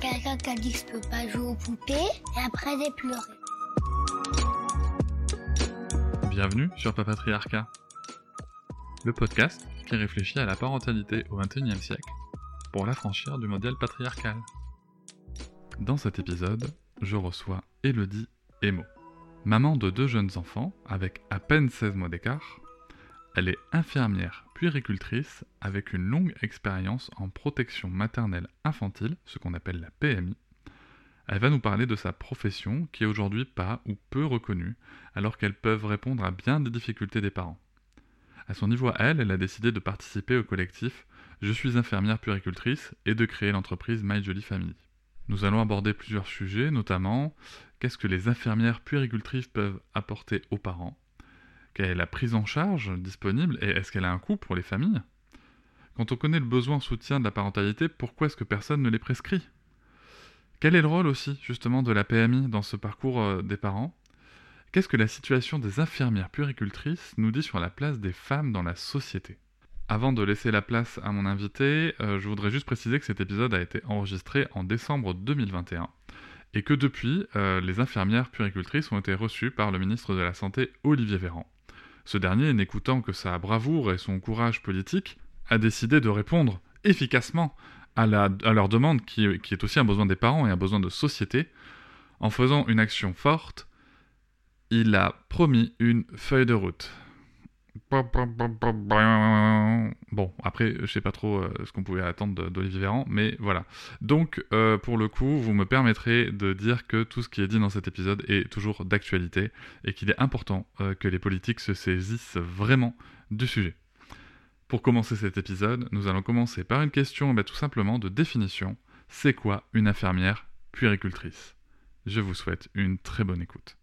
Quelqu'un qui a dit que je peux pas jouer aux poupées et après j'ai pleuré. Bienvenue sur Papatriarcat, le podcast qui réfléchit à la parentalité au XXIe siècle pour l'affranchir du modèle patriarcal. Dans cet épisode, je reçois Elodie Emo. Maman de deux jeunes enfants avec à peine 16 mois d'écart, elle est infirmière puéricultrice avec une longue expérience en protection maternelle infantile, ce qu'on appelle la PMI. Elle va nous parler de sa profession qui est aujourd'hui pas ou peu reconnue, alors qu'elles peuvent répondre à bien des difficultés des parents. À son niveau à elle, elle a décidé de participer au collectif Je suis infirmière puéricultrice et de créer l'entreprise My Jolie Family. Nous allons aborder plusieurs sujets, notamment qu'est-ce que les infirmières puéricultrices peuvent apporter aux parents, quelle est la prise en charge disponible et est-ce qu'elle a un coût pour les familles? Quand on connaît le besoin en soutien de la parentalité, pourquoi est-ce que personne ne les prescrit? Quel est le rôle aussi justement de la PMI dans ce parcours euh, des parents? Qu'est-ce que la situation des infirmières puéricultrices nous dit sur la place des femmes dans la société? Avant de laisser la place à mon invité, euh, je voudrais juste préciser que cet épisode a été enregistré en décembre 2021 et que depuis, euh, les infirmières puéricultrices ont été reçues par le ministre de la Santé Olivier Véran. Ce dernier, n'écoutant que sa bravoure et son courage politique, a décidé de répondre efficacement à, leur demande qui, est aussi un besoin des parents et un besoin de société. En faisant une action forte, il a promis une feuille de route. Bon, après, je sais pas trop euh, ce qu'on pouvait attendre d'Olivier Véran, mais voilà. Donc, euh, pour le coup, vous me permettrez de dire que tout ce qui est dit dans cet épisode est toujours d'actualité et qu'il est important euh, que les politiques se saisissent vraiment du sujet. Pour commencer cet épisode, nous allons commencer par une question bah, tout simplement de définition. C'est quoi une infirmière puéricultrice? Je vous souhaite une très bonne écoute.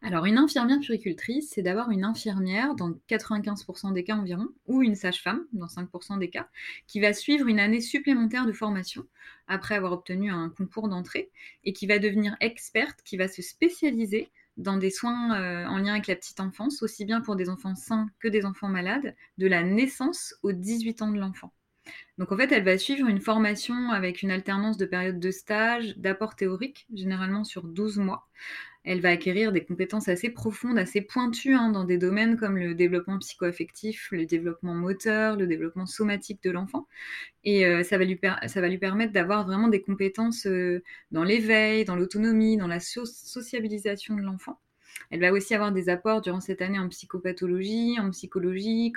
Alors, une infirmière puricultrice, c'est d'avoir une infirmière, dans 95% des cas environ, ou une sage-femme, dans 5% des cas, qui va suivre une année supplémentaire de formation après avoir obtenu un concours d'entrée, et qui va devenir experte, qui va se spécialiser dans des soins euh, en lien avec la petite enfance, aussi bien pour des enfants sains que des enfants malades, de la naissance aux 18 ans de l'enfant. Donc en fait, elle va suivre une formation avec une alternance de périodes de stage, d'apport théorique, généralement sur 12 mois, elle va acquérir des compétences assez profondes, assez pointues hein, dans des domaines comme le développement psychoaffectif, le développement moteur, le développement somatique de l'enfant. Et euh, ça, va lui permettre d'avoir vraiment des compétences euh, dans l'éveil, dans l'autonomie, dans la sociabilisation de l'enfant. Elle va aussi avoir des apports durant cette année en psychopathologie, en psychologie,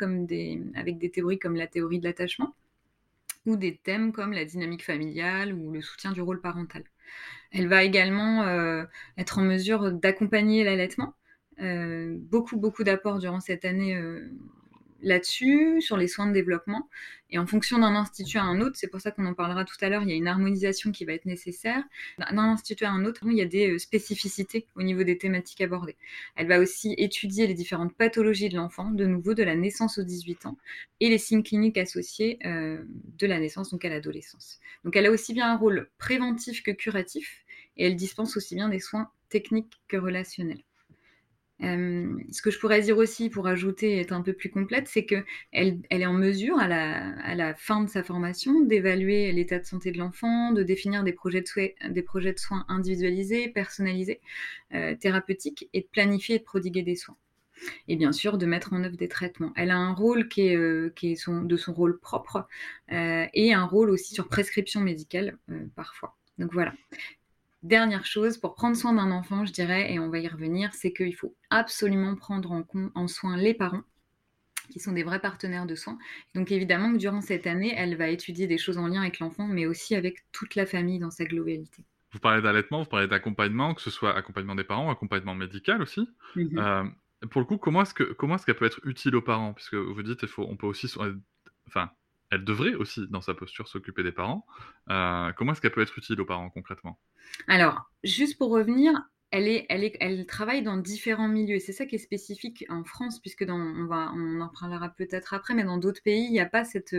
avec des théories comme la théorie de l'attachement, ou des thèmes comme la dynamique familiale ou le soutien du rôle parental. Elle va également euh, être en mesure d'accompagner l'allaitement. Euh, beaucoup, beaucoup d'apports durant cette année euh, là-dessus, sur les soins de développement. Et en fonction d'un institut à un autre, c'est pour ça qu'on en parlera tout à l'heure, il y a une harmonisation qui va être nécessaire. D'un institut à un autre, il y a des spécificités au niveau des thématiques abordées. Elle va aussi étudier les différentes pathologies de l'enfant, de nouveau de la naissance aux 18 ans, et les signes cliniques associés de la naissance, donc à l'adolescence. Donc elle a aussi bien un rôle préventif que curatif et elle dispense aussi bien des soins techniques que relationnels. Euh, ce que je pourrais dire aussi pour ajouter, être un peu plus complète, c'est qu'elle elle est en mesure, à la, fin de sa formation, d'évaluer l'état de santé de l'enfant, de définir des projets de, des projets de soins individualisés, personnalisés, euh, thérapeutiques, et de planifier et de prodiguer des soins. Et bien sûr, de mettre en œuvre des traitements. Elle a un rôle qui est, euh, qui est son, de son rôle propre et un rôle aussi sur prescription médicale parfois. Donc voilà. Dernière chose, pour prendre soin d'un enfant, je dirais, et on va y revenir, c'est qu'il faut absolument prendre en, en soin les parents qui sont des vrais partenaires de soins. Donc évidemment que durant cette année, elle va étudier des choses en lien avec l'enfant, mais aussi avec toute la famille dans sa globalité. Vous parlez d'allaitement, vous parlez d'accompagnement, que ce soit accompagnement des parents, accompagnement médical aussi. Mhm. Euh, pour le coup, comment est-ce que comment est-ce qu'elle peut être utile aux parents? Parce que vous dites, il faut, on peut aussi, enfin, elle devrait aussi, dans sa posture, s'occuper des parents. Euh, comment est-ce qu'elle peut être utile aux parents concrètement? Alors, juste pour revenir, elle, travaille dans différents milieux. C'est ça qui est spécifique en France, puisque dans, on, va, on en parlera peut-être après, mais dans d'autres pays, il n'y a pas cette,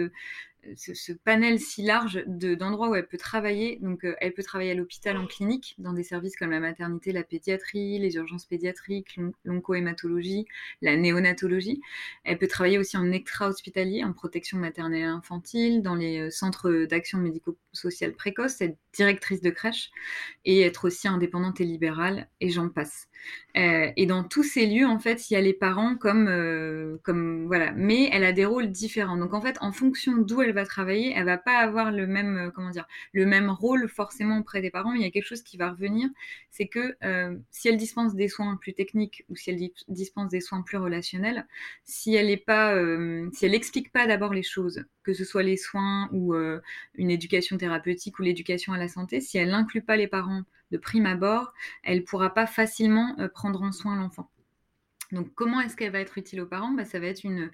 ce, panel si large d'endroits où elle peut travailler. Donc, euh, elle peut travailler à l'hôpital, en clinique, dans des services comme la maternité, la pédiatrie, les urgences pédiatriques, l'oncohématologie, la néonatologie. Elle peut travailler aussi en extra-hospitalier, en protection maternelle et infantile, dans les euh, centres d'action médico-sociale précoce, être directrice de crèche et être aussi indépendante et libérale, et j'en passe. Euh, et dans tous ces lieux, en fait, il y a les parents comme, comme voilà, mais elle a des rôles différents. Donc en fait, en fonction d'où elle va travailler, elle va pas avoir le même, euh, comment dire, le même rôle forcément auprès des parents. Il y a quelque chose qui va revenir, c'est que euh, si elle dispense des soins plus techniques ou si elle dispense des soins plus relationnels, si elle est pas, euh, si elle explique pas d'abord les choses, que ce soit les soins ou une éducation thérapeutique ou l'éducation à la santé, si elle n'inclut pas les parents de prime abord, elle pourra pas facilement prendre en soin l'enfant. Donc, comment est-ce qu'elle va être utile aux parents? Bah, Ça va être une,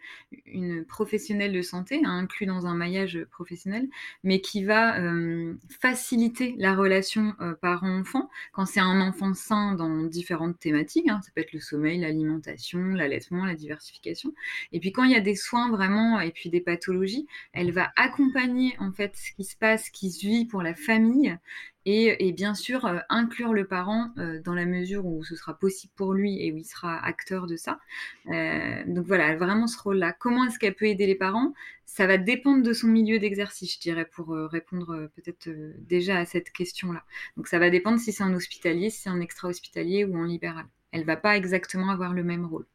professionnelle de santé, hein, inclus dans un maillage professionnel, mais qui va euh, faciliter la relation euh, parent-enfant quand c'est un enfant sain dans différentes thématiques. Hein. ça peut être le sommeil, l'alimentation, l'allaitement, la diversification. Et puis, quand il y a des soins vraiment et puis des pathologies, elle va accompagner en fait ce qui se passe, ce qui se vit pour la famille et, bien sûr euh, inclure le parent euh, dans la mesure où ce sera possible pour lui et où il sera acteur de ça. Euh, donc voilà, vraiment ce rôle-là. Comment est-ce qu'elle peut aider les parents? Ça va dépendre de son milieu d'exercice, je dirais, pour répondre peut-être déjà à cette question-là. Donc ça va dépendre si c'est un hospitalier, si c'est un extra-hospitalier ou en libéral. Elle va pas exactement avoir le même rôle.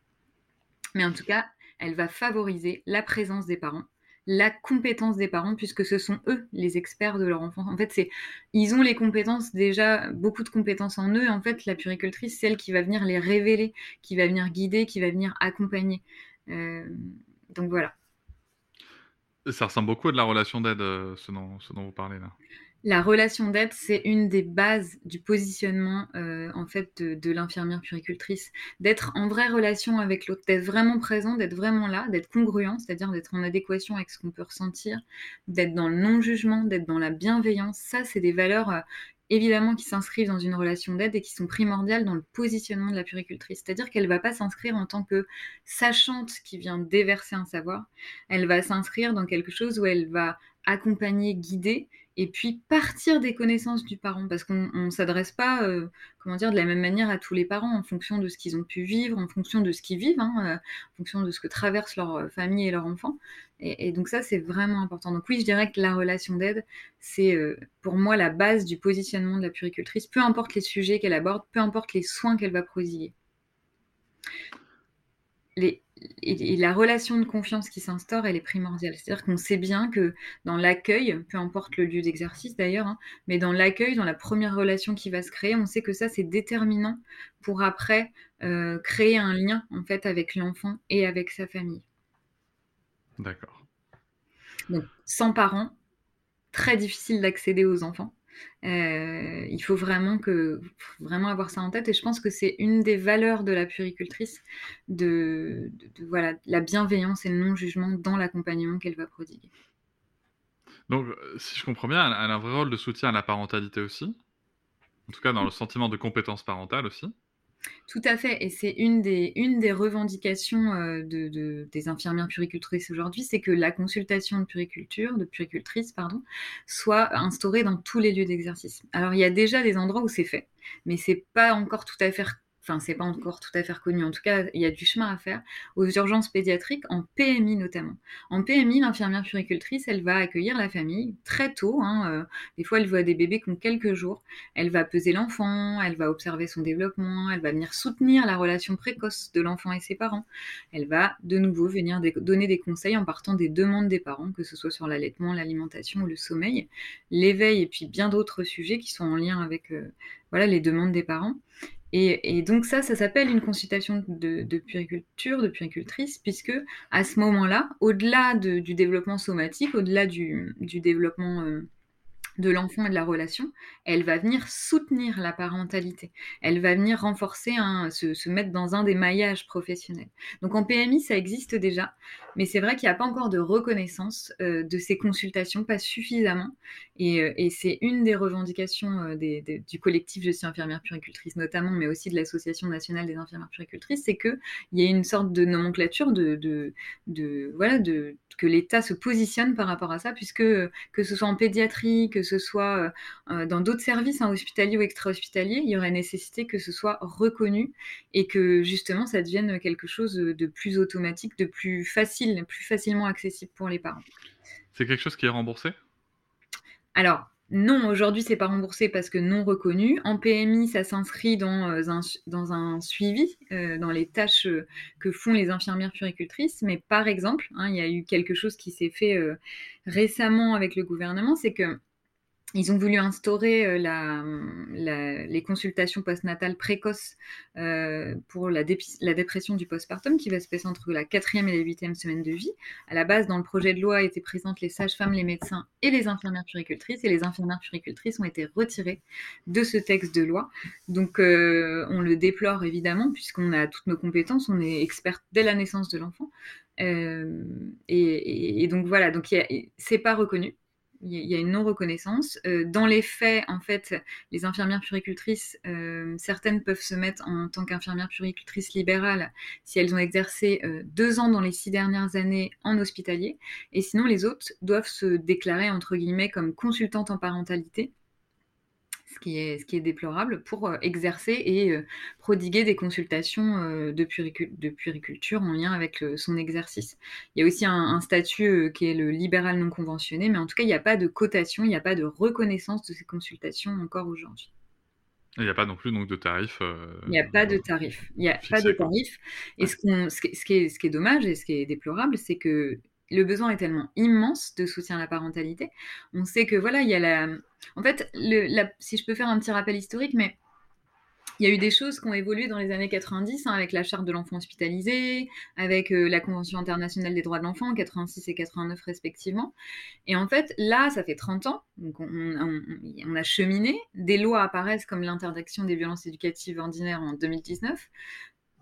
Mais en tout cas, elle va favoriser la présence des parents la compétence des parents puisque ce sont eux les experts de leur enfant. En fait, c'est ils ont les compétences déjà beaucoup de compétences en eux. en fait, la puricultrice, c'est elle qui va venir les révéler, qui va venir guider, qui va venir accompagner. Euh, donc voilà. Ça ressemble beaucoup à la relation d'aide, euh, ce dont vous parlez là. La relation d'aide, c'est une des bases du positionnement euh, en fait de, l'infirmière puricultrice, d'être en vraie relation avec l'autre, d'être vraiment présent, d'être vraiment là, d'être congruent, c'est-à-dire d'être en adéquation avec ce qu'on peut ressentir, d'être dans le non-jugement, d'être dans la bienveillance. Ça, c'est des valeurs euh, évidemment qui s'inscrivent dans une relation d'aide et qui sont primordiales dans le positionnement de la puricultrice. C'est-à-dire qu'elle ne va pas s'inscrire en tant que sachante qui vient déverser un savoir, elle va s'inscrire dans quelque chose où elle va accompagner, guider et puis partir des connaissances du parent, parce qu'on ne s'adresse pas, euh, comment dire, de la même manière à tous les parents, en fonction de ce qu'ils ont pu vivre, en fonction de ce qu'ils vivent, hein, euh, en fonction de ce que traverse leur euh, famille et leur enfant. Et, donc ça, c'est vraiment important. Donc oui, je dirais que la relation d'aide, c'est pour moi la base du positionnement de la puricultrice, peu importe les sujets qu'elle aborde, peu importe les soins qu'elle va prodiguer. Les, et, la relation de confiance qui s'instaure, elle est primordiale. C'est-à-dire qu'on sait bien que dans l'accueil, peu importe le lieu d'exercice d'ailleurs, hein, mais dans l'accueil, dans la première relation qui va se créer, on sait que ça c'est déterminant pour après euh, créer un lien en fait avec l'enfant et avec sa famille. D'accord. Donc sans parents, très difficile d'accéder aux enfants. Euh, il faut vraiment, que, vraiment avoir ça en tête. Et je pense que c'est une des valeurs de la puricultrice, de, voilà, la bienveillance et le non-jugement dans l'accompagnement qu'elle va prodiguer. Donc, euh, si je comprends bien, elle a un vrai rôle de soutien à la parentalité aussi. En tout cas, dans le sentiment de compétence parentale aussi. Tout à fait, et c'est une des, une des revendications euh, de, des infirmières puricultrices aujourd'hui, c'est que la consultation de puriculture, de puricultrice, pardon, soit instaurée dans tous les lieux d'exercice. Alors il y a déjà des endroits où c'est fait, mais c'est pas encore tout à fait enfin c'est pas encore tout à fait reconnu, en tout cas il y a du chemin à faire, aux urgences pédiatriques, en PMI notamment. En PMI, l'infirmière puricultrice, elle va accueillir la famille très tôt, hein, euh, des fois elle voit des bébés qui ont quelques jours, elle va peser l'enfant, elle va observer son développement, elle va venir soutenir la relation précoce de l'enfant et ses parents, elle va de nouveau venir donner des conseils en partant des demandes des parents, que ce soit sur l'allaitement, l'alimentation ou le sommeil, l'éveil et puis bien d'autres sujets qui sont en lien avec euh, voilà, les demandes des parents. Et, donc ça, ça s'appelle une consultation de, de, puriculture, de puricultrice, puisque à ce moment-là, au-delà du développement somatique, au-delà du, développement euh, de l'enfant et de la relation, elle va venir soutenir la parentalité. Elle va venir renforcer, se, mettre dans un des maillages professionnels. Donc en PMI, ça existe déjà, mais c'est vrai qu'il n'y a pas encore de reconnaissance euh, de ces consultations, pas suffisamment. Et, euh, c'est une des revendications euh, du collectif Je suis infirmière puricultrice notamment, mais aussi de l'Association nationale des infirmières puricultrices, c'est qu'il y a une sorte de nomenclature de, de voilà, de que l'État se positionne par rapport à ça, puisque que ce soit en pédiatrie, que ce soit euh, euh, dans d'autres services hein, hospitaliers ou extra-hospitaliers, il y aurait nécessité que ce soit reconnu et que justement ça devienne quelque chose de plus automatique, de plus facile, plus facilement accessible pour les parents. C'est quelque chose qui est remboursé? Alors, non, aujourd'hui, c'est pas remboursé parce que non reconnu. En PMI, ça s'inscrit dans, euh, un, dans un suivi, euh, dans les tâches euh, que font les infirmières puricultrices. Mais par exemple, hein, il y a eu quelque chose qui s'est fait récemment avec le gouvernement, c'est que ils ont voulu instaurer euh, les consultations postnatales précoces euh, pour la, dépression du postpartum qui va se passer entre la quatrième et la huitième semaine de vie. À la base, dans le projet de loi étaient présentes les sages-femmes, les médecins et les infirmières puricultrices, et les infirmières puricultrices ont été retirées de ce texte de loi. Donc, euh, on le déplore évidemment puisqu'on a toutes nos compétences, on est experte dès la naissance de l'enfant. Et, et, donc voilà, donc c'est pas reconnu il y a une non-reconnaissance. Euh, dans les faits, en fait, les infirmières puricultrices, euh, certaines peuvent se mettre en tant qu'infirmières puricultrices libérales si elles ont exercé euh, deux ans dans les six dernières années en hospitalier, et sinon les autres doivent se déclarer entre guillemets comme consultantes en parentalité ce qui est, ce qui est déplorable, pour euh, exercer et euh, prodiguer des consultations euh, de, de, puriculture en lien avec son exercice. Il y a aussi un, statut qui est le libéral non conventionné, mais en tout cas, il n'y a pas de cotation, il n'y a pas de reconnaissance de ces consultations encore aujourd'hui. Il n'y a pas non plus donc, de tarif. il n'y a pas de tarif. Il n'y a pas de tarif. Et ce, ce, qui est, ce qui est dommage et ce qui est déplorable, c'est que le besoin est tellement immense de soutien à la parentalité. On sait que voilà, il y a la. En fait, si je peux faire un petit rappel historique, mais il y a eu des choses qui ont évolué dans les années 90 hein, avec la charte de l'enfant hospitalisé, avec euh, la Convention internationale des droits de l'enfant, 86 et 89 respectivement. Et en fait, là, ça fait 30 ans, donc on a cheminé. Des lois apparaissent comme l'interdiction des violences éducatives ordinaires en 2019.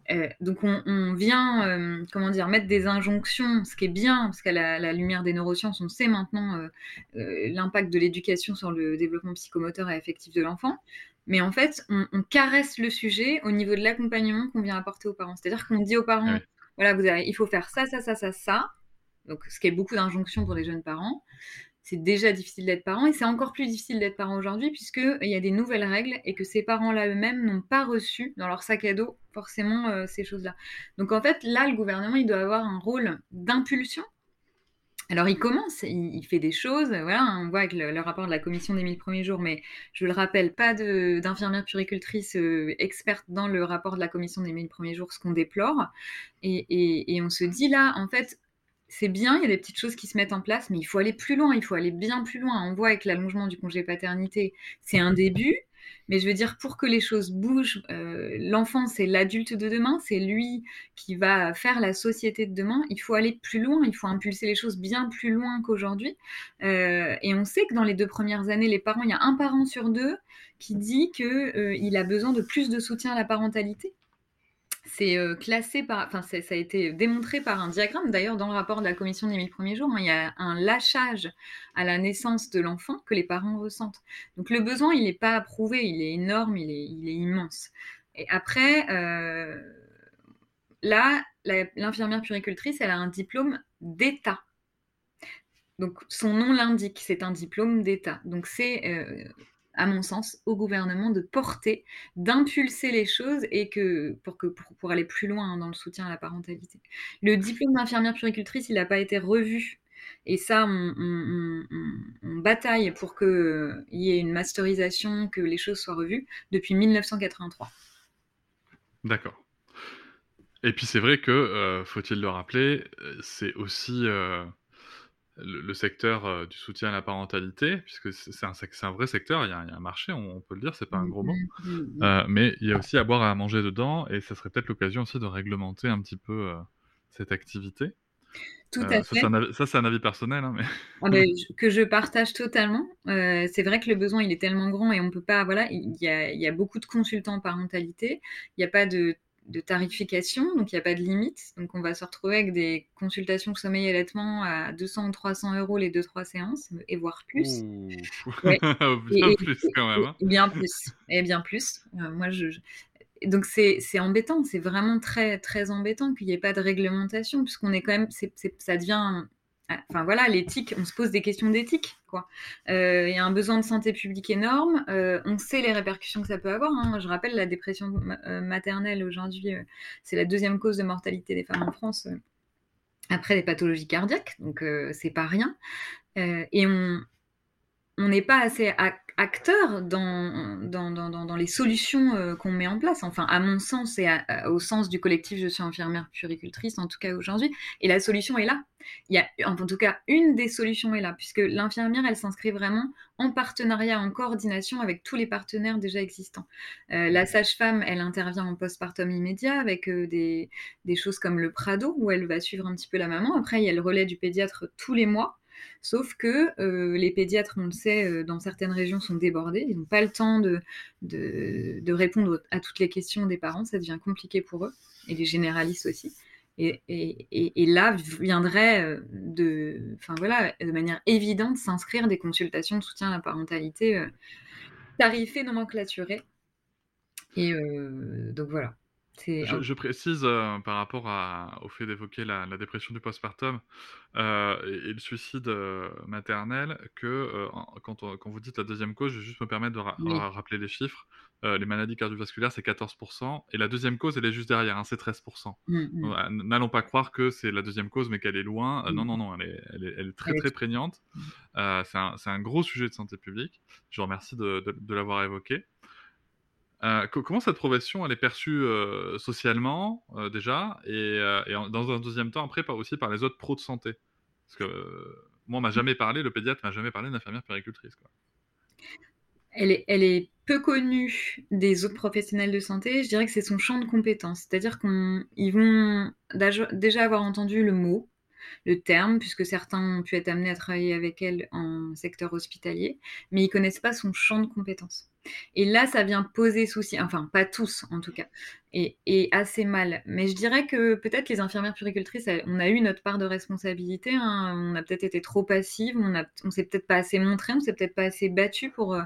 Euh, donc on, vient, euh, comment dire, mettre des injonctions, ce qui est bien, parce qu'à la, lumière des neurosciences, on sait maintenant euh, l'impact de l'éducation sur le développement psychomoteur et affectif de l'enfant. Mais en fait, on, caresse le sujet au niveau de l'accompagnement qu'on vient apporter aux parents. C'est-à-dire qu'on dit aux parents, voilà, vous avez, il faut faire ça, ça, ça, ça, ça. Donc, ce qui est beaucoup d'injonctions pour les jeunes parents c'est déjà difficile d'être parent et c'est encore plus difficile d'être parent aujourd'hui puisqu'il y a des nouvelles règles et que ces parents-là eux-mêmes n'ont pas reçu dans leur sac à dos forcément euh, ces choses-là. Donc en fait, là, le gouvernement, il doit avoir un rôle d'impulsion. Alors il commence, il, fait des choses, voilà, on voit avec le, rapport de la commission des 1000 premiers jours, mais je le rappelle, pas d'infirmière puricultrice euh, experte dans le rapport de la commission des 1000 premiers jours, ce qu'on déplore. et, on se dit là, en fait, c'est bien, il y a des petites choses qui se mettent en place, mais il faut aller plus loin, il faut aller bien plus loin. On voit avec l'allongement du congé paternité, c'est un début, mais je veux dire, pour que les choses bougent, euh, l'enfant, c'est l'adulte de demain, c'est lui qui va faire la société de demain. Il faut aller plus loin, il faut impulser les choses bien plus loin qu'aujourd'hui. Euh, et on sait que dans les deux premières années, les parents, il y a un parent sur deux qui dit qu'il euh, a besoin de plus de soutien à la parentalité c'est euh, classé par, enfin, ça a été démontré par un diagramme. D'ailleurs, dans le rapport de la commission des 1000 premiers jours, hein, il y a un lâchage à la naissance de l'enfant que les parents ressentent. Donc, le besoin, il n'est pas approuvé, il est énorme, il est, immense. Et après, euh, là, l'infirmière puricultrice, elle a un diplôme d'État. Donc, son nom l'indique, c'est un diplôme d'État. Donc, c'est euh, à mon sens, au gouvernement de porter, d'impulser les choses et que pour, aller plus loin dans le soutien à la parentalité. Le diplôme d'infirmière puricultrice, il n'a pas été revu. Et ça, on, bataille pour qu'il y ait une masterisation, que les choses soient revues depuis 1983. D'accord. Et puis c'est vrai que, euh, faut-il le rappeler, euh, c'est aussi euh, le, secteur euh, du soutien à la parentalité, puisque c'est un, un, vrai secteur, il y, a, un marché, on, peut le dire, c'est pas un gros mot, mmh, mmh, mmh. Euh, mais il y a aussi à boire et à manger dedans, et ça serait peut-être l'occasion aussi de réglementer un petit peu euh, cette activité. Tout à fait. Ça, c'est un, avis personnel. Hein, mais... Ah, que je partage totalement. c'est vrai que le besoin, il est tellement grand et on peut pas. Voilà, il y a, il y a beaucoup de consultants en parentalité. Il n'y a pas de de tarification, donc il n'y a pas de limite. Donc on va se retrouver avec des consultations sommeil et allaitement à 200 ou 300 euros les 2-3 séances, et voire plus. bien plus quand même. Hein. bien plus, et bien plus. Euh, moi, je, Donc c'est embêtant, c'est vraiment très, très embêtant qu'il n'y ait pas de réglementation, puisqu'on est quand même, ça devient Enfin voilà, l'éthique, on se pose des questions d'éthique. Euh, il y a un besoin de santé publique énorme. Euh, on sait les répercussions que ça peut avoir. Hein. Je rappelle, la dépression euh, maternelle aujourd'hui, c'est la deuxième cause de mortalité des femmes en France après les pathologies cardiaques. Donc c'est pas rien. et on n'est pas assez acteur dans, dans, dans, dans, les solutions euh, qu'on met en place. Enfin, à mon sens et au sens du collectif Je suis infirmière puricultrice, en tout cas aujourd'hui. Et la solution est là. Il y a, en tout cas, une des solutions est là, puisque l'infirmière, elle s'inscrit vraiment en partenariat, en coordination avec tous les partenaires déjà existants. Euh, la sage-femme, elle intervient en postpartum immédiat avec euh, des, des choses comme le Prado, où elle va suivre un petit peu la maman. Après, il y a le relais du pédiatre tous les mois. Sauf que euh, les pédiatres, on le sait, euh, dans certaines régions sont débordés. Ils n'ont pas le temps de, de, répondre à toutes les questions des parents. Ça devient compliqué pour eux. Et les généralistes aussi. Et, là viendrait euh, de, enfin voilà, de manière évidente s'inscrire des consultations de soutien à la parentalité tarifées, nomenclaturées. Et donc voilà. Je, précise euh, par rapport au fait d'évoquer la, dépression du postpartum euh, et, le suicide euh, maternel que quand, vous dites la deuxième cause, je vais juste me permettre de rappeler les chiffres. les maladies cardiovasculaires, c'est 14%, et la deuxième cause, elle est juste derrière, hein, c'est 13%. Mmh, mmh. N'allons pas croire que c'est la deuxième cause, mais qu'elle est loin. non, non, non, elle est, elle est, très, très prégnante. Mmh. c'est un, gros sujet de santé publique. Je vous remercie de l'avoir évoqué. Euh, comment cette profession elle est perçue euh, socialement euh, déjà et, dans un deuxième temps après aussi par les autres pros de santé? Parce que moi on m'a jamais parlé, le pédiatre m'a jamais parlé d'infirmière péricultrice. Elle est, elle est peu connue des autres professionnels de santé. Je dirais que c'est son champ de compétences, c'est-à-dire qu'ils vont déjà avoir entendu le mot, le terme, puisque certains ont pu être amenés à travailler avec elle en secteur hospitalier, mais ils connaissent pas son champ de compétences. Et là, ça vient poser souci, enfin pas tous en tout cas, et, assez mal. Mais je dirais que peut-être les infirmières puricultrices, on a eu notre part de responsabilité, hein. on a peut-être été trop passives, on, s'est peut-être pas assez montré, on s'est peut-être pas assez battu pour,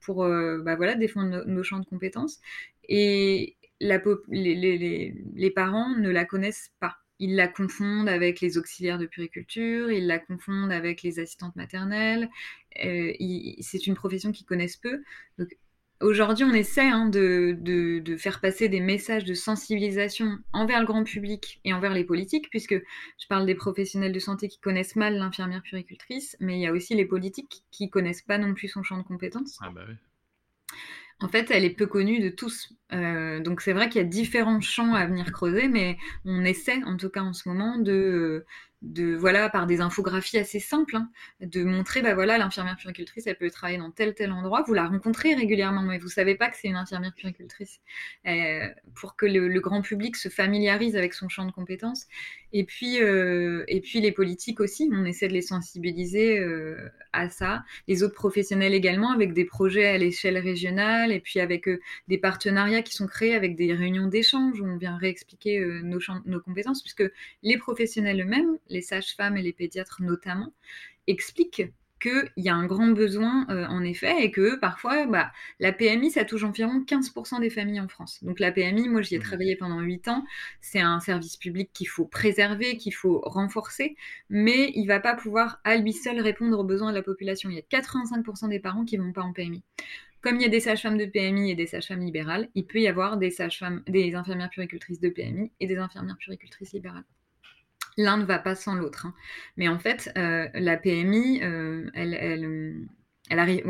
pour euh, bah voilà, défendre nos champs de compétences. Et les parents ne la connaissent pas ils la confondent avec les auxiliaires de puriculture, ils la confondent avec les assistantes maternelles. Euh, c'est une profession qu'ils connaissent peu. Aujourd'hui, on essaie hein, de, de, faire passer des messages de sensibilisation envers le grand public et envers les politiques, puisque je parle des professionnels de santé qui connaissent mal l'infirmière puricultrice, mais il y a aussi les politiques qui connaissent pas non plus son champ de compétences. Ah bah oui en fait, elle est peu connue de tous. Euh, donc c'est vrai qu'il y a différents champs à venir creuser, mais on essaie, en tout cas en ce moment, de, de voilà par des infographies assez simples hein, de montrer bah voilà l'infirmière puricultrice elle peut travailler dans tel tel endroit. Vous la rencontrez régulièrement mais vous savez pas que c'est une infirmière puricultrice euh, pour que le, grand public se familiarise avec son champ de compétences. Et puis euh, et puis les politiques aussi. On essaie de les sensibiliser euh, à ça. Les autres professionnels également avec des projets à l'échelle régionale et puis avec des partenariats qui sont créés avec des réunions d'échange où on vient réexpliquer nos, nos compétences puisque les professionnels eux-mêmes les sages-femmes et les pédiatres notamment, expliquent qu'il y a un grand besoin euh, en effet et que parfois bah, la PMI ça touche environ 15% des familles en France. Donc la PMI, moi j'y ai mmh. travaillé pendant 8 ans, c'est un service public qu'il faut préserver, qu'il faut renforcer, mais il va pas pouvoir à lui seul répondre aux besoins de la population. Il y a 85% des parents qui vont pas en PMI. Comme il y a des sages-femmes de PMI et des sages-femmes libérales, il peut y avoir des sages-femmes, des infirmières puricultrices de PMI et des infirmières puricultrices libérales l'un ne va pas sans l'autre. Hein. Mais en fait, euh, la PMI, euh, elle, elle, elle, arrive,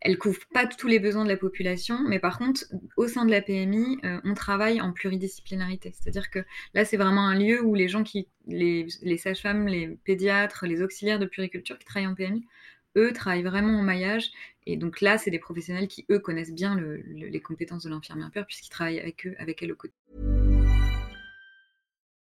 elle couvre pas tous les besoins de la population, mais par contre, au sein de la PMI, euh, on travaille en pluridisciplinarité. C'est-à-dire que là, c'est vraiment un lieu où les gens qui, les, les sages-femmes, les pédiatres, les auxiliaires de puriculture qui travaillent en PMI, eux travaillent vraiment en maillage. Et donc là, c'est des professionnels qui, eux, connaissent bien les compétences de l'infirmière pure puisqu'ils travaillent avec eux, avec elle au quotidien.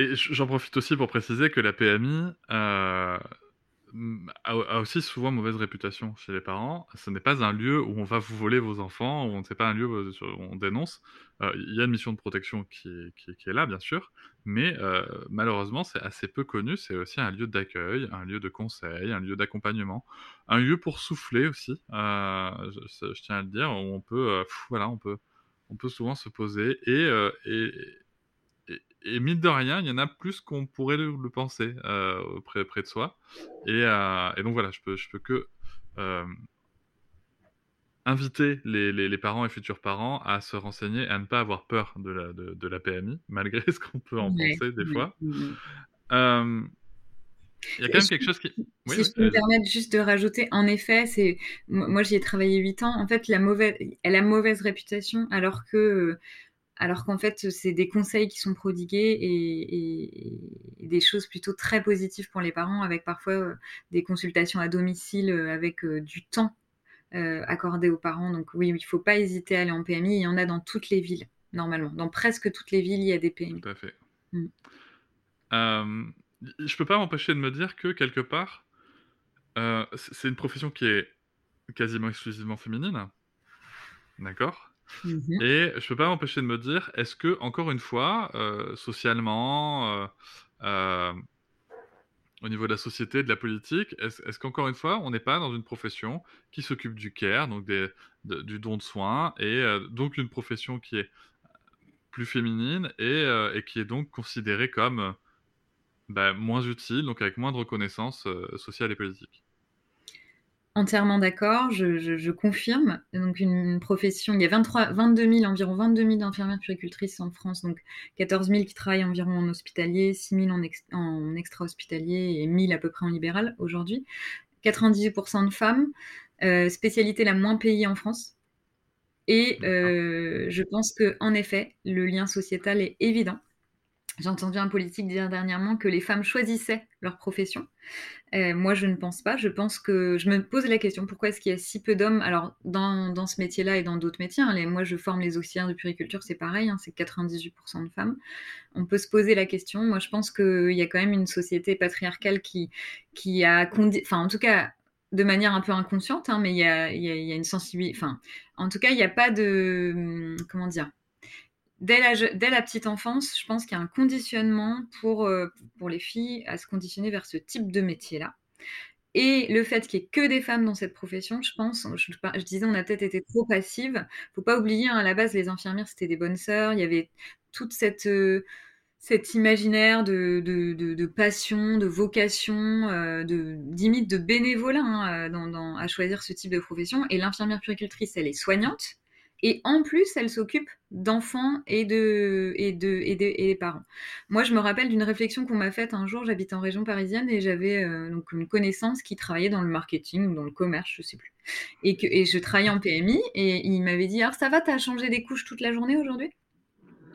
Et j'en profite aussi pour préciser que la PMI euh, a, aussi souvent mauvaise réputation chez les parents. Ce n'est pas un lieu où on va vous voler vos enfants, où c'est pas un lieu où sur- on dénonce. Euh, Il y a une mission de protection qui, est- là, bien sûr, mais euh, malheureusement, c'est assez peu connu. C'est aussi un lieu d'accueil, un lieu de conseil, un lieu d'accompagnement, un lieu pour souffler aussi. euh, je, tiens à le dire, où on peut, euh, voilà, on peut, on peut souvent se poser euh, et, et, mine de rien, il y en a plus qu'on pourrait le, le penser euh, près, près de soi. Et, euh, et donc voilà, je peux, je peux que euh, inviter les, les, les parents et futurs parents à se renseigner et à ne pas avoir peur de la, de, de la PMI, malgré ce qu'on peut en Ouais, penser des ouais, fois. ouais. Euh, Il y a quand même quelque chose qui... Oui, si je peux me permettre juste de rajouter, en effet, c'est moi j'y ai travaillé 8 ans. En fait, la mauvaise, elle a mauvaise réputation, alors que, alors qu'en fait, c'est des conseils qui sont prodigués et, et- et des choses plutôt très positives pour les parents, avec parfois euh, des consultations à domicile, euh, avec euh, du temps accordé aux parents. Donc oui, il ne faut pas hésiter à aller en PMI. Il y en a dans toutes les villes, normalement. Dans presque toutes les villes, il y a des PMI. Tout à fait. Mm. Je peux pas m'empêcher de me dire que quelque part, c'est une profession qui est quasiment exclusivement féminine. D'accord? Mhm. Et je peux pas m'empêcher de me dire, est-ce que, encore une fois, euh, socialement, euh, euh, au niveau de la société, de la politique, est-ce qu'encore une fois, on n'est pas dans une profession qui s'occupe du care, donc des, de- du don de soins, et donc une profession qui est plus féminine et, qui est donc considérée comme bah, moins utile, donc avec moins de reconnaissance sociale et politique? Entièrement d'accord, je, je- je confirme. Donc une, une profession, il y a 23, 22 000, environ 22 000 infirmières puéricultrices en France, donc 14 000 qui travaillent environ en hospitalier, 6 000 en, ex- en extra-hospitalier et 1000 à peu près en libéral aujourd'hui. 98% de femmes, euh, spécialité la moins payée en France. Et euh, je pense que en effet, le lien sociétal est évident. J'ai entendu un politique dire dernièrement que les femmes choisissaient leur profession. Euh, moi, je ne pense pas. Je pense que je me pose la question pourquoi est-ce qu'il y a si peu d'hommes? Alors, dans, dans ce métier-là et dans d'autres métiers, hein, moi, je forme les auxiliaires de puériculture, c'est pareil, hein, c'est 98% de femmes. On peut se poser la question. Moi, je pense qu'il y a quand même une société patriarcale qui, qui a, enfin, en tout cas, de manière un peu inconsciente, hein, mais il y a, y a une sensibilité. Enfin, en tout cas, il n'y a pas de, hum, comment dire? Dès la, petite enfance, je pense qu'il y a un conditionnement pour, euh, pour les filles à se conditionner vers ce type de métier-là. Et le fait qu'il n'y ait que des femmes dans cette profession, je pense, je, disais, on a peut-être été trop passive. faut pas oublier, hein, à la base, les infirmières, c'était des bonnes sœurs. Il y avait toute cette, euh, cet imaginaire de, de, passion, de vocation, euh, de limite de bénévolat hein, euh, dans, à choisir ce type de profession. Et l'infirmière puéricultrice, elle est soignante. Et en plus, elle s'occupe d'enfants et de, et, de, et, de, et des parents. Moi, je me rappelle d'une réflexion qu'on m'a faite un jour. J'habite en région parisienne et j'avais euh, une connaissance qui travaillait dans le marketing ou dans le commerce, je sais plus. Et, que, et je travaillais en PMI et il m'avait dit Alors, ça va, t'as changé des couches toute la journée aujourd'hui?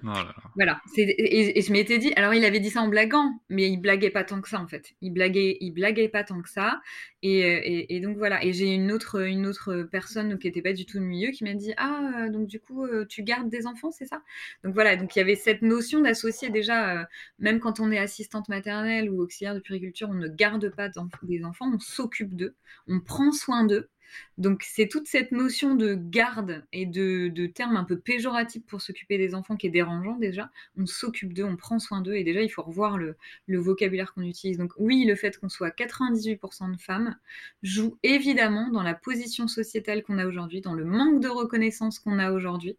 Oh là là. voilà. Et, et je m'étais dit, alors il avait dit ça en blaguant, mais il blaguait pas tant que ça en fait. Il blaguait, il blaguait pas tant que ça. Et, euh, donc voilà. Et j'ai une autre, une autre personne qui était pas du tout de milieu qui m'a dit, ah euh, donc du coup euh, tu gardes des enfants, c'est ça? Donc voilà. Donc il y avait cette notion d'associer déjà, même quand on est assistante maternelle ou auxiliaire de puriculture, on ne garde pas des enfants, on s'occupe d'eux, on prend soin d'eux. Donc c'est toute cette notion de garde et de, termes un peu péjoratifs pour s'occuper des enfants qui est dérangeant déjà. On s'occupe d'eux, on prend soin d'eux et déjà il faut revoir le, vocabulaire qu'on utilise. Donc oui, le fait qu'on soit 98% de femmes joue évidemment dans la position sociétale qu'on a aujourd'hui, dans le manque de reconnaissance qu'on a aujourd'hui.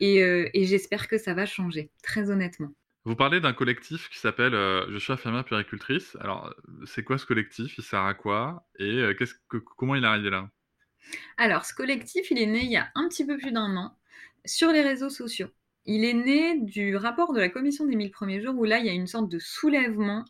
Et, euh, j'espère que ça va changer, très honnêtement. Vous parlez d'un collectif qui s'appelle euh, Je suis infirmière puéricultrice. Alors, c'est quoi ce collectif? Il sert à quoi? Et euh, comment il est arrivé là? Alors, ce collectif, il est né il y a un petit peu plus d'un an. sur les réseaux sociaux. Il est né du rapport de la commission des 1000 premiers jours où là, il y a une sorte de soulèvement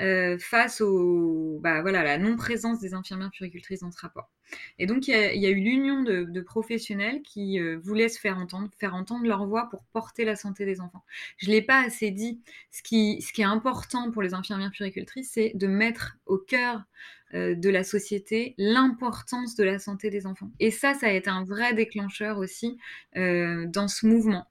euh, face au, bah, voilà, la non-présence des infirmières puricultrices dans ce rapport. Et donc, il y a, eu l'union de, professionnels qui euh, voulaient se faire entendre, faire entendre leur voix pour porter la santé des enfants. Je ne l'ai pas assez dit. Ce qui, ce qui est important pour les infirmières puricultrices, c'est de mettre au cœur euh, de la société l'importance de la santé des enfants. Et ça, ça a été un vrai déclencheur aussi dans ce mouvement.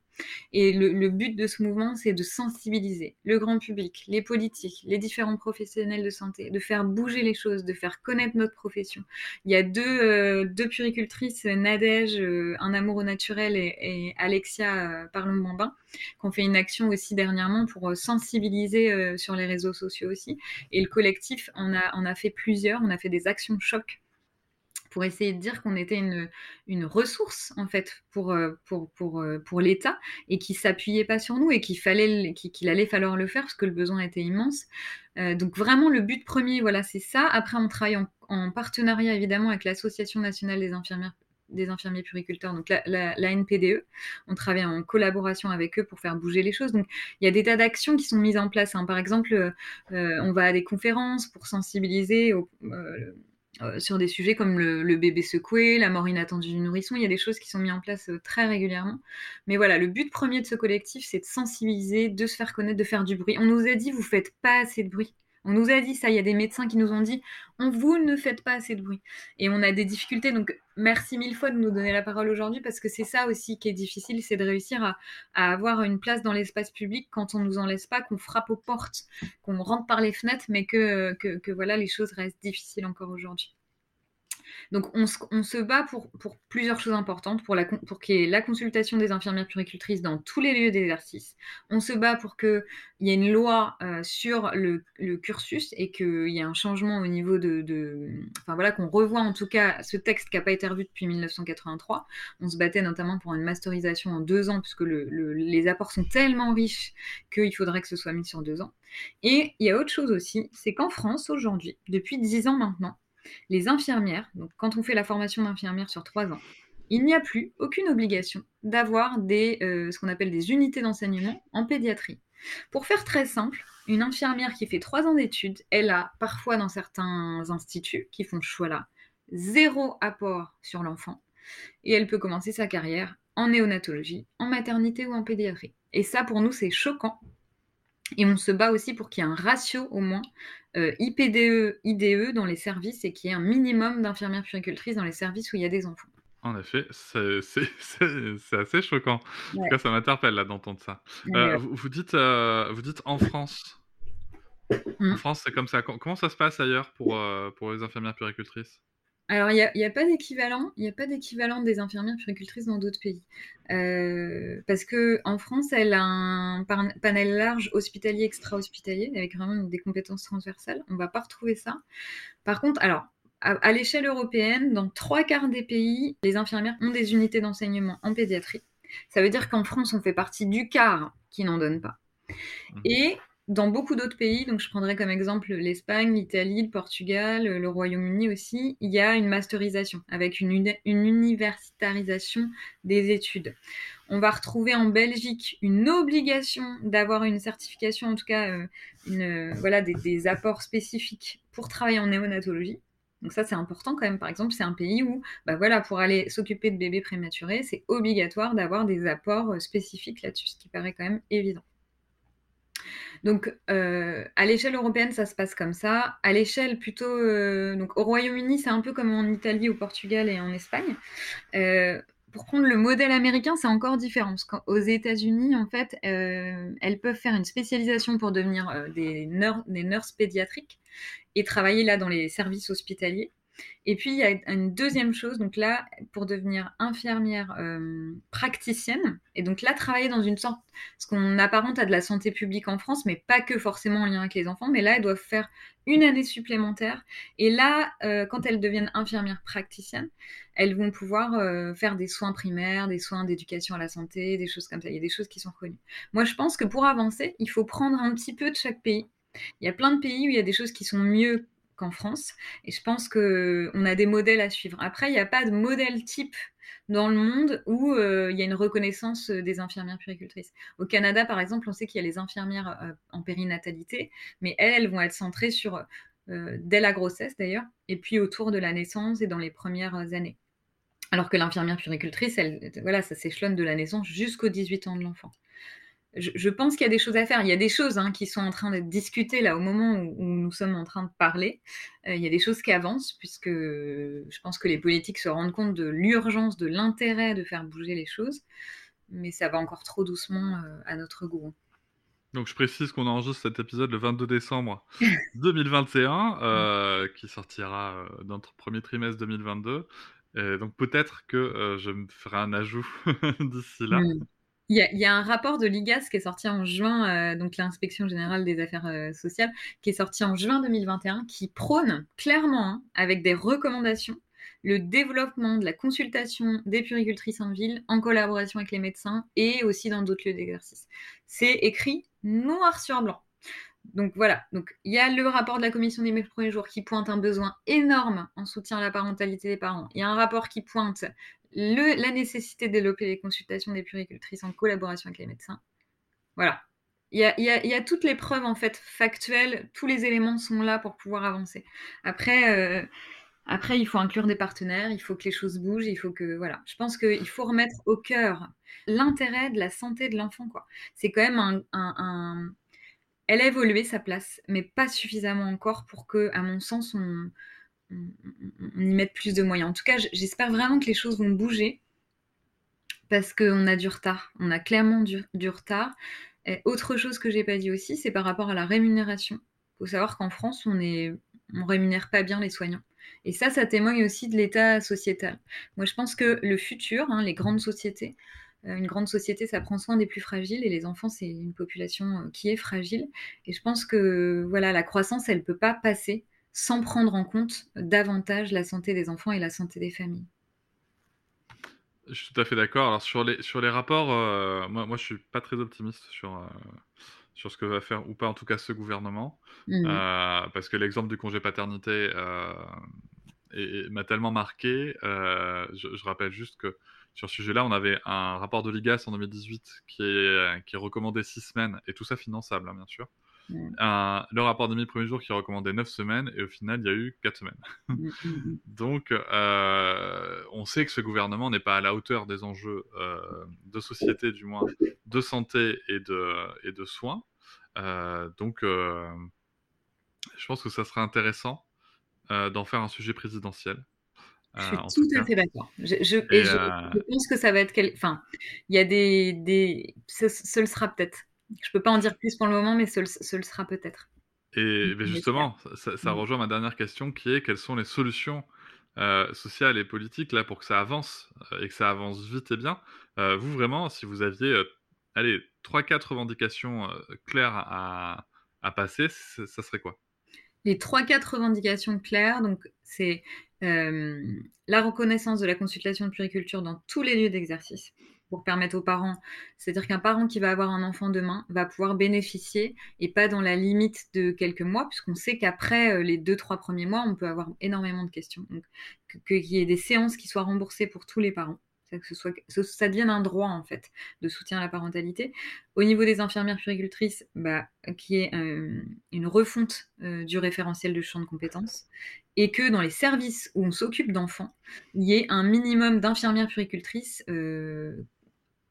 Et le, but de ce mouvement, c'est de sensibiliser le grand public, les politiques, les différents professionnels de santé, de faire bouger les choses, de faire connaître notre profession. Il y a deux, euh, deux puricultrices, Nadège, euh, Un amour au naturel, et, Alexia euh, Parlons Bambin, qui ont fait une action aussi dernièrement pour sensibiliser sur les réseaux sociaux aussi. Et le collectif on a, on a fait plusieurs, on a fait des actions choc pour essayer de dire qu'on était une, une, ressource en fait pour, euh, pour, pour, euh, pour l'État et qui s'appuyait pas sur nous et qu'il fallait qu'il allait falloir le faire parce que le besoin était immense. Euh, donc vraiment le but premier, voilà, c'est ça. Après, on travaille en, partenariat évidemment avec l'Association nationale des infirmières des infirmiers puriculteurs, donc la, NPDE. On travaille en collaboration avec eux pour faire bouger les choses. Donc il y a des tas d'actions qui sont mises en place. Hein. Par exemple, on va à des conférences pour sensibiliser au, sur des sujets comme le, bébé secoué, la mort inattendue du nourrisson. Il y a des choses qui sont mises en place euh, très régulièrement. Mais voilà, le but premier de ce collectif, c'est de sensibiliser, de se faire connaître, de faire du bruit. On nous a dit, vous faites pas assez de bruit. On nous a dit ça, il y a des médecins qui nous ont dit on vous ne faites pas assez de bruit. Et on a des difficultés. Donc merci mille fois de nous donner la parole aujourd'hui parce que c'est ça aussi qui est difficile, c'est de réussir à, avoir une place dans l'espace public quand on nous en laisse pas, qu'on frappe aux portes, qu'on rentre par les fenêtres, mais que, que voilà, les choses restent difficiles encore aujourd'hui. Donc on se, bat pour, plusieurs choses importantes, pour, qu'il y ait la consultation des infirmières puricultrices dans tous les lieux d'exercice. On se bat pour qu'il y ait une loi euh, sur le, cursus et qu'il y ait un changement au niveau de... enfin voilà, qu'on revoie en tout cas ce texte qui n'a pas été revu depuis 1983. On se battait notamment pour une masterisation en deux ans, puisque les apports sont tellement riches qu'il faudrait que ce soit mis sur deux ans. Et il y a autre chose aussi, c'est qu'en France aujourd'hui, depuis dix ans maintenant, les infirmières, quand on fait la formation d'infirmière sur trois ans, il n'y a plus aucune obligation d'avoir des, euh, ce qu'on appelle des unités d'enseignement en pédiatrie. Pour faire très simple, une infirmière qui fait trois ans d'études, elle a parfois dans certains instituts qui font ce choix-là, zéro apport sur l'enfant, et elle peut commencer sa carrière en néonatologie, en maternité ou en pédiatrie. Et ça, pour nous, c'est choquant et on se bat aussi pour qu'il y ait un ratio au moins euh, IPDE, IDE dans les services et qu'il y ait un minimum d'infirmières puéricultrices dans les services où il y a des enfants. En effet, c'est assez choquant. En tout cas, ça m'interpelle là d'entendre ça. Euh, vous, dites, euh, vous dites en France. En mmh. France, c'est comme ça. Comment ça se passe ailleurs pour, pour les infirmières puéricultrices? Alors, il n'y a, pas d'équivalent. Il n'y a pas d'équivalent des infirmières puricultrices dans d'autres pays. Euh, parce que en France, elle a un panel large hospitalier, extra-hospitalier, avec vraiment des compétences transversales. On ne va pas retrouver ça. Par contre, alors, à, l'échelle européenne, dans trois quarts des pays, les infirmières ont des unités d'enseignement en pédiatrie. Ça veut dire qu'en France, on fait partie du quart qui n'en donne pas. Mmh. Et dans beaucoup d'autres pays, donc je prendrai comme exemple l'Espagne, l'Italie, le Portugal, le Royaume-Uni aussi, il y a une masterisation avec une, universitarisation des études. On va retrouver en Belgique une obligation d'avoir une certification, en tout cas euh, voilà, des, apports spécifiques pour travailler en néonatologie. Donc ça, c'est important quand même. Par exemple, c'est un pays où, bah voilà, pour aller s'occuper de bébés prématurés, c'est obligatoire d'avoir des apports euh, spécifiques là-dessus, ce qui paraît quand même évident. Donc, euh, à l'échelle européenne, ça se passe comme ça. À l'échelle plutôt, euh, donc au Royaume-Uni, c'est un peu comme en Italie, au Portugal et en Espagne. Euh, pour prendre le modèle américain, c'est encore différent. Parce qu'aux États-Unis, en fait, elles peuvent faire une spécialisation pour devenir des, des nurses pédiatriques et travailler là dans les services hospitaliers. Et puis, il y a une deuxième chose, donc là, pour devenir infirmière euh, praticienne, et donc là, travailler dans une sorte, ce qu'on apparente à de la santé publique en France, mais pas que forcément en lien avec les enfants, mais là, elles doivent faire une année supplémentaire. Et là, euh, quand elles deviennent infirmières praticiennes, elles vont pouvoir euh, faire des soins primaires, des soins d'éducation à la santé, des choses comme ça. Il y a des choses qui sont reconnues. Moi, je pense que pour avancer, il faut prendre un petit peu de chaque pays. Il y a plein de pays où il y a des choses qui sont mieux qu'en France. Et je pense qu'on a des modèles à suivre. Après, il n'y a pas de modèle type dans le monde où euh, il y a une reconnaissance des infirmières puricultrices. Au Canada, par exemple, on sait qu'il y a les infirmières euh, en périnatalité, mais elles, vont être centrées sur euh, dès la grossesse d'ailleurs, et puis autour de la naissance et dans les premières années. Alors que l'infirmière puricultrice, voilà, ça s'échelonne de la naissance jusqu'aux 18 ans de l'enfant je, pense qu'il y a des choses à faire. Il y a des choses hein, qui sont en train d'être discutées là au moment où, nous sommes en train de parler. Euh, il y a des choses qui avancent puisque je pense que les politiques se rendent compte de l'urgence, de l'intérêt de faire bouger les choses. Mais ça va encore trop doucement euh, à notre goût. Donc je précise qu'on enregistre cet épisode le 22 décembre 2021, euh, qui sortira dans notre premier trimestre 2022. Et donc peut-être que je me ferai un ajout d'ici là. Hmm. Il y, a, un rapport de l'IGAS qui est sorti en juin, euh, donc l'inspection générale des affaires euh, sociales, qui est sorti en juin 2021, qui prône clairement, hein, avec des recommandations, le développement de la consultation des puricultrices en ville en collaboration avec les médecins et aussi dans d'autres lieux d'exercice. C'est écrit noir sur blanc. Donc voilà, donc il y a le rapport de la commission des premiers jours qui pointe un besoin énorme en soutien à la parentalité des parents. Il y a un rapport qui pointe la nécessité de développer les consultations des puricultrices en collaboration avec les médecins. Voilà. Il y, a, toutes les preuves en fait factuelles, tous les éléments sont là pour pouvoir avancer. Après, euh, après, il faut inclure des partenaires, il faut que les choses bougent, il faut que voilà. Je pense qu'il faut remettre au cœur l'intérêt de la santé de l'enfant. C'est quand même un, un, elle a évolué sa place, mais pas suffisamment encore pour que, à mon sens, on, on, y mette plus de moyens. En tout cas, j'espère vraiment que les choses vont bouger parce qu'on a du retard. On a clairement du, retard. autre chose que j'ai pas dit aussi, c'est par rapport à la rémunération. Il faut savoir qu'en France, on est, on rémunère pas bien les soignants. Et ça, ça témoigne aussi de l'état sociétal. Moi, je pense que le futur, hein, les grandes sociétés, euh, une grande société, ça prend soin des plus fragiles et les enfants, c'est une population euh, qui est fragile. Et je pense que voilà, la croissance, elle ne peut pas passer sans prendre en compte davantage la santé des enfants et la santé des familles. Je suis tout à fait d'accord. Alors sur les, sur les rapports, euh, moi, moi je suis pas très optimiste sur, euh, sur ce que va faire, ou pas en tout cas ce gouvernement. Mmh. Euh, parce que l'exemple du congé paternité m'a tellement marqué. Je, je, rappelle juste que sur ce sujet-là, on avait un rapport de l'IGAS en 2018 qui, est, qui recommandait six semaines, et tout ça finançable, hein, bien sûr. Le rapport des premiers jours qui recommandait 9 semaines et au final il y a eu 4 semaines. Mm, mm, mm. Donc euh, on sait que ce gouvernement n'est pas à la hauteur des enjeux euh, de société du moins, de santé et de, et de soins. Euh, donc je pense que ça serait intéressant d'en faire un sujet présidentiel. Je suis tout à fait d'accord. Je, je, et je, pense que ça va être. Enfin, il y a des. des... Ce, ce le sera peut-être. Je peux pas en dire plus pour le moment, mais ce, le sera peut-être. Et justement, ça, mm. rejoint ma dernière question qui est quelles sont les solutions euh, sociales et politiques là pour que ça avance euh, et que ça avance vite et bien? Euh, vous vraiment, si vous aviez, allez, trois quatre revendications claires à, à passer, ça serait quoi? Les trois quatre revendications claires, donc c'est la reconnaissance de la consultation de puriculture dans tous les lieux d'exercice pour permettre aux parents. C'est-à-dire qu'un parent qui va avoir un enfant demain va pouvoir bénéficier et pas dans la limite de quelques mois, puisqu'on sait qu'après euh, les deux, trois premiers mois, on peut avoir énormément de questions. Donc, qu'il y ait des séances qui soient remboursées pour tous les parents. Que, ce soit, ça devienne un droit en fait de soutien à la parentalité. Au niveau des infirmières puricultrices, bah, qui est euh, une refonte euh, du référentiel de champ de compétences et que dans les services où on s'occupe d'enfants, il y ait un minimum d'infirmières puricultrices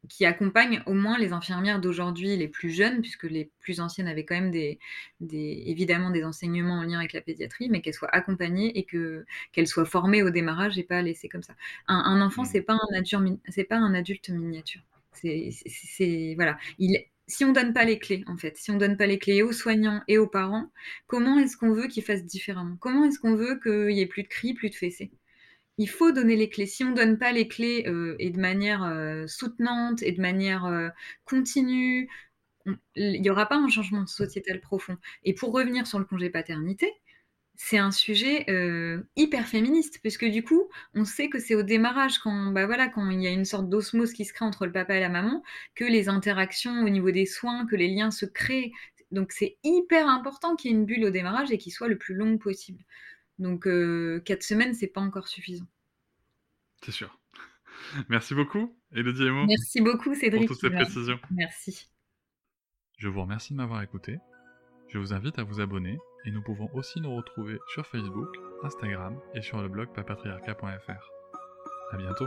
qui accompagne au moins les infirmières d'aujourd'hui, les plus jeunes, puisque les plus anciennes avaient quand même des, évidemment des enseignements en lien avec la pédiatrie, mais qu'elles soient accompagnées et que qu'elles soient formées au démarrage et pas laissées comme ça. Un, enfant, mmh. c'est pas un c'est pas un adulte miniature. C'est voilà, il si on donne pas les clés, en fait, si on donne pas les clés aux soignants et aux parents, comment est-ce qu'on veut qu'ils fassent différemment? Comment est-ce qu'on veut qu'il y ait plus de cris, plus de fessées? Il faut donner les clés. Si on ne donne pas les clés euh, et de manière euh, soutenante et de manière euh, continue, il n'y aura pas un changement sociétal profond. Et pour revenir sur le congé paternité, c'est un sujet hyper féministe, puisque du coup, on sait que c'est au démarrage, quand, bah voilà, quand il y a une sorte d'osmose qui se crée entre le papa et la maman, que les interactions au niveau des soins, que les liens se créent Donc c'est hyper important qu'il y ait une bulle au démarrage et qu'il soit le plus long possible. Donc euh, quatre semaines, c'est pas encore suffisant. C'est sûr. Merci beaucoup, Elodie Emo. Merci beaucoup, Cédric. Pour toutes ces précisions. Merci. Je vous remercie de m'avoir écouté. Je vous invite à vous abonner et nous pouvons aussi nous retrouver sur Facebook, Instagram et sur le blog papatriarca.fr. À bientôt.